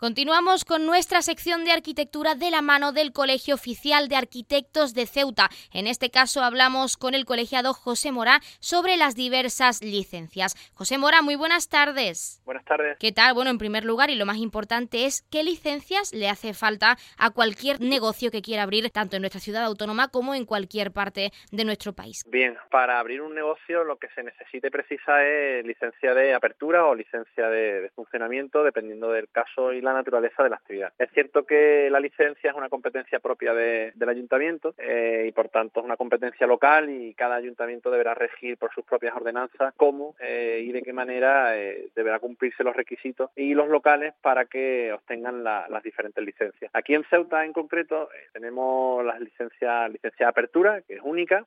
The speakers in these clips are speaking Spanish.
Continuamos con nuestra sección de arquitectura de la mano del Colegio Oficial de Arquitectos de Ceuta. En este caso hablamos con el colegiado José Mora sobre las diversas licencias. José Mora, muy buenas tardes. Buenas tardes. ¿Qué tal? Bueno, en primer lugar y lo más importante es qué licencias le hace falta a cualquier negocio que quiera abrir tanto en nuestra ciudad autónoma como en cualquier parte de nuestro país. Bien, para abrir un negocio lo que se necesite precisa es licencia de apertura o licencia de, funcionamiento dependiendo del caso y la naturaleza de la actividad. Es cierto que la licencia es una competencia propia del ayuntamiento eh, y por tanto es una competencia local y cada ayuntamiento deberá regir por sus propias ordenanzas cómo eh, y de qué manera eh, deberá cumplirse los requisitos y los locales para que obtengan las diferentes licencias. Aquí en Ceuta en concreto tenemos las licencias licencia de apertura que es única,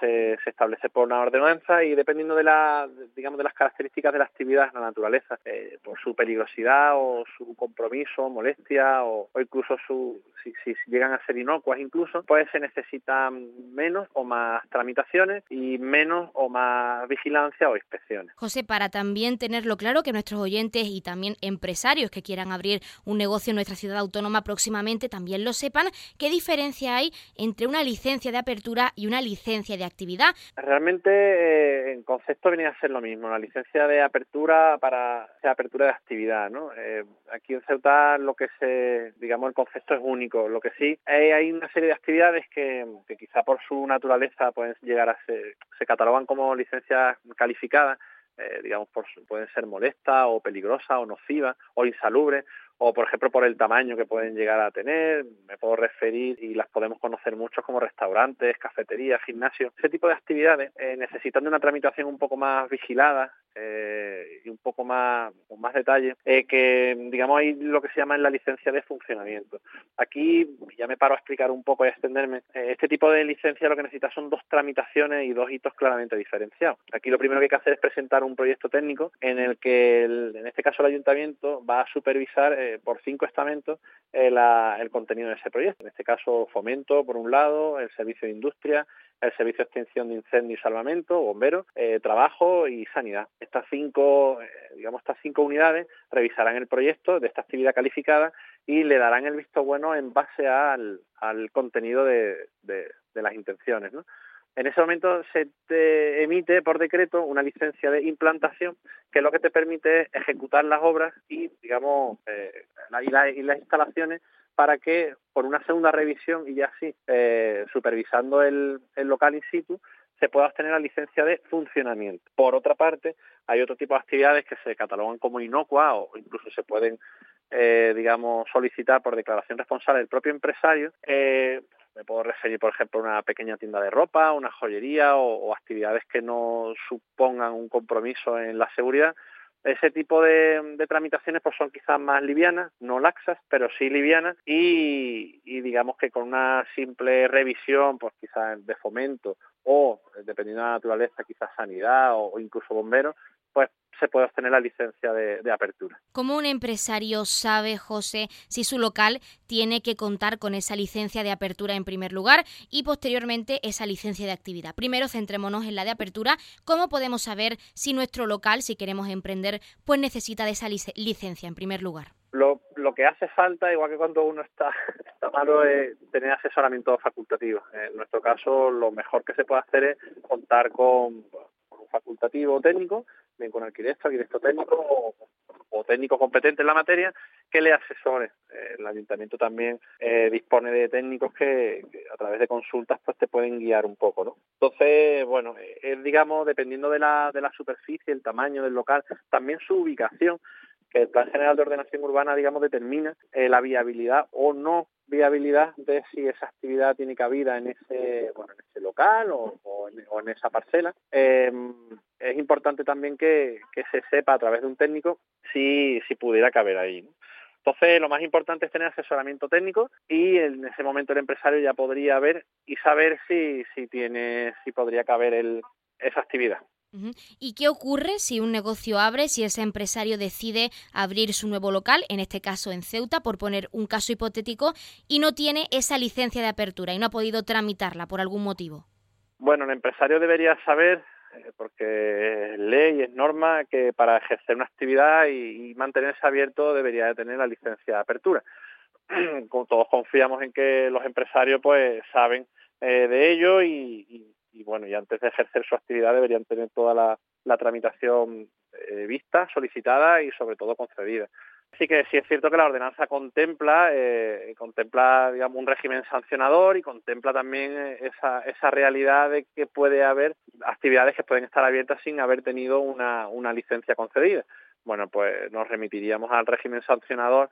se, establece por una ordenanza y dependiendo de la digamos de las características de la actividad, la naturaleza, por su peligrosidad o su compromiso, molestia o, incluso su, si, llegan a ser inocuas incluso, pues se necesitan menos o más tramitaciones y menos o más vigilancia o inspecciones. José, para también tenerlo claro que nuestros oyentes y también empresarios que quieran abrir un negocio en nuestra ciudad autónoma próximamente también lo sepan, ¿qué diferencia hay entre una licencia de apertura y una licencia de actividad? Realmente eh, en concepto venía a ser lo mismo, la licencia de apertura para apertura de actividad, ¿no? Eh, aquí en Lo que se, digamos, el concepto es único. Lo que sí, hay, una serie de actividades que, quizá por su naturaleza pueden llegar a ser, se catalogan como licencias calificadas, eh, digamos, por, pueden ser molestas o peligrosas o nocivas o insalubres o por ejemplo por el tamaño que pueden llegar a tener, me puedo referir y las podemos conocer muchos como restaurantes, cafeterías, gimnasios, ese tipo de actividades eh, necesitan de una tramitación un poco más vigilada eh, y un poco más con más detalle, eh, que digamos hay lo que se llama en la licencia de funcionamiento. Aquí ya me paro a explicar un poco y a extenderme. este tipo de licencia lo que necesita son dos tramitaciones y dos hitos claramente diferenciados. Aquí lo primero que hay que hacer es presentar un proyecto técnico en el que en este caso el ayuntamiento va a supervisar por cinco estamentos eh, el contenido de ese proyecto. En este caso, fomento, por un lado, el servicio de industria, el servicio de extinción de incendio y salvamento, bomberos, eh, trabajo y sanidad. Estas cinco, eh, digamos, estas cinco unidades revisarán el proyecto de esta actividad calificada y le darán el visto bueno en base al, contenido de, las intenciones. En ese momento se te emite por decreto una licencia de implantación que es lo que te permite ejecutar las obras y, digamos, eh, y, las instalaciones para que por una segunda revisión y ya así eh, supervisando el, local in situ se pueda obtener la licencia de funcionamiento. Por otra parte, hay otro tipo de actividades que se catalogan como inocuas o incluso se pueden, eh, digamos, solicitar por declaración responsable del propio empresario, eh, me puedo referir, por ejemplo, a una pequeña tienda de ropa, una joyería o, actividades que no supongan un compromiso en la seguridad. Ese tipo de, tramitaciones pues son quizás más livianas, no laxas, pero sí livianas. Y, digamos que con una simple revisión, pues quizás de fomento o, dependiendo de la naturaleza, quizás sanidad o incluso bomberos, se puede obtener la licencia de, apertura. ¿Cómo un empresario sabe, José, si su local tiene que contar con esa licencia de apertura en primer lugar y posteriormente esa licencia de actividad? Primero centrémonos en la de apertura. ¿Cómo podemos saber si nuestro local, si queremos emprender, pues necesita de esa licencia en primer lugar? Lo, que hace falta, igual que cuando uno está, está malo, es tener asesoramiento facultativo. En nuestro caso, lo mejor que se puede hacer es contar con, con un facultativo técnico bien con arquitecto, arquitecto técnico o, técnico competente en la materia que le asesore. Eh, el ayuntamiento también eh, dispone de técnicos que, a través de consultas pues te pueden guiar un poco, ¿no? Entonces, bueno, es digamos dependiendo de la, de la superficie, el tamaño del local, también su ubicación, que el Plan General de Ordenación Urbana, digamos, determina eh, la viabilidad o no viabilidad de si esa actividad tiene cabida en ese, bueno, en ese local o, en, esa parcela. Em, es importante también que, se sepa a través de un técnico si, si pudiera caber ahí. Entonces, lo más importante es tener asesoramiento técnico y en ese momento el empresario ya podría ver y saber si, si tiene, si podría caber esa actividad. ¿Y qué ocurre si un negocio abre, si ese empresario decide abrir su nuevo local, en este caso en Ceuta, por poner un caso hipotético, y no tiene esa licencia de apertura y no ha podido tramitarla por algún motivo? Bueno, el empresario debería saber eh, porque es ley, es norma que para ejercer una actividad y, mantenerse abierto debería de tener la licencia de apertura. todos confiamos en que los empresarios pues saben eh, de ello y, bueno, y antes de ejercer su actividad deberían tener toda la, tramitación eh, vista, solicitada y sobre todo concedida. Así que sí es cierto que la ordenanza contempla, eh, contempla digamos, un régimen sancionador y contempla también eh, esa, esa realidad de que puede haber actividades que pueden estar abiertas sin haber tenido una, una licencia concedida. Bueno, pues nos remitiríamos al régimen sancionador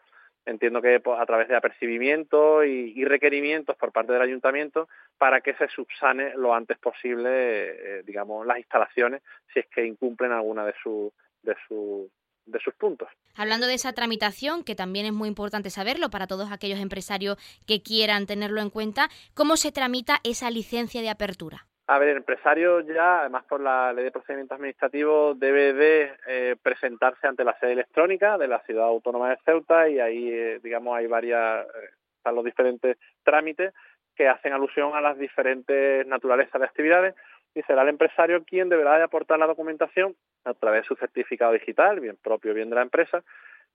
entiendo que a través de apercibimiento y, requerimientos por parte del ayuntamiento para que se subsane lo antes posible, eh, digamos, las instalaciones si es que incumplen alguna de, su, de, su, de sus puntos. Hablando de esa tramitación, que también es muy importante saberlo para todos aquellos empresarios que quieran tenerlo en cuenta, ¿cómo se tramita esa licencia de apertura? A ver, el empresario ya, además por la ley de procedimientos administrativos, debe de eh, presentarse ante la sede electrónica de la ciudad autónoma de Ceuta y ahí, eh, digamos, hay varias, eh, están los diferentes trámites que hacen alusión a las diferentes naturalezas de actividades y será el empresario quien deberá de aportar la documentación a través de su certificado digital, bien propio, bien de la empresa,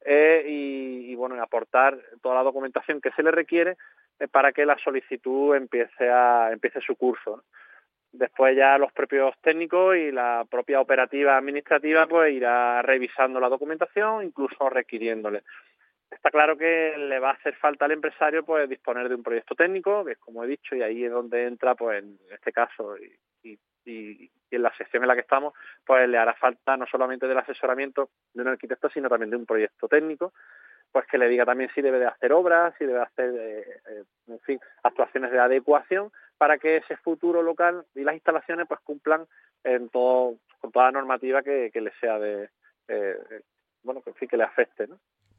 y, bueno, aportar toda la documentación que se le requiere para que la solicitud empiece su curso. Después ya los propios técnicos y la propia operativa administrativa pues irá revisando la documentación, incluso requiriéndole. Está claro que le va a hacer falta al empresario pues disponer de un proyecto técnico, que es como he dicho, y ahí es donde entra pues en este caso y, en la sección en la que estamos, pues le hará falta no solamente del asesoramiento de un arquitecto, sino también de un proyecto técnico, pues que le diga también si debe de hacer obras, si debe hacer, eh, eh, fin, actuaciones de adecuación para que ese futuro local y las instalaciones pues cumplan en todo, con toda la normativa que, que le sea de, eh, bueno, que le afecte.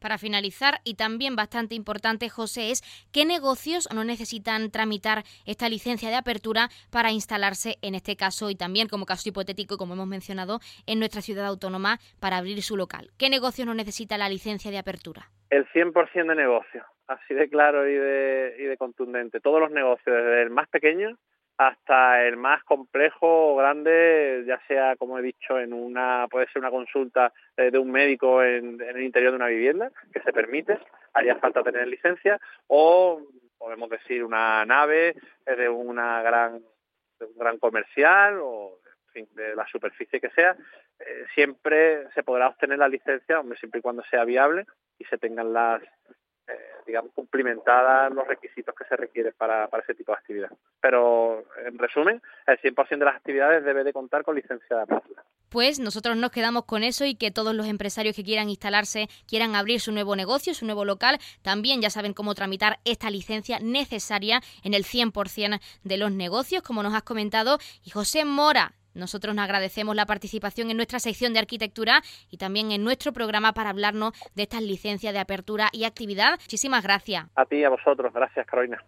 Para finalizar, y también bastante importante, José, es qué negocios no necesitan tramitar esta licencia de apertura para instalarse, en este caso, y también como caso hipotético, como hemos mencionado, en nuestra ciudad autónoma para abrir su local. ¿Qué negocios no necesita la licencia de apertura? El 100% de negocios, así de claro y de, y de contundente. Todos los negocios, desde el más pequeño hasta el más complejo o grande, ya sea, como he dicho, en una puede ser una consulta eh, de un médico en, el interior de una vivienda, que se permite, haría falta tener licencia, o podemos decir una nave eh, de una gran de un gran comercial o de la superficie que sea, eh, siempre se podrá obtener la licencia, hombre, siempre y cuando sea viable y se tengan las eh, digamos, cumplimentadas los requisitos que se requieren para, para ese tipo de actividad. Pero, en resumen, el 100% de las actividades debe de contar con licencia de apertura. Pues nosotros nos quedamos con eso y que todos los empresarios que quieran instalarse, quieran abrir su nuevo negocio, su nuevo local, también ya saben cómo tramitar esta licencia necesaria en el 100% de los negocios, como nos has comentado. Y José Mora, nosotros nos agradecemos la participación en nuestra sección de arquitectura y también en nuestro programa para hablarnos de estas licencias de apertura y actividad. Muchísimas gracias. A ti y a vosotros. Gracias, Carolina.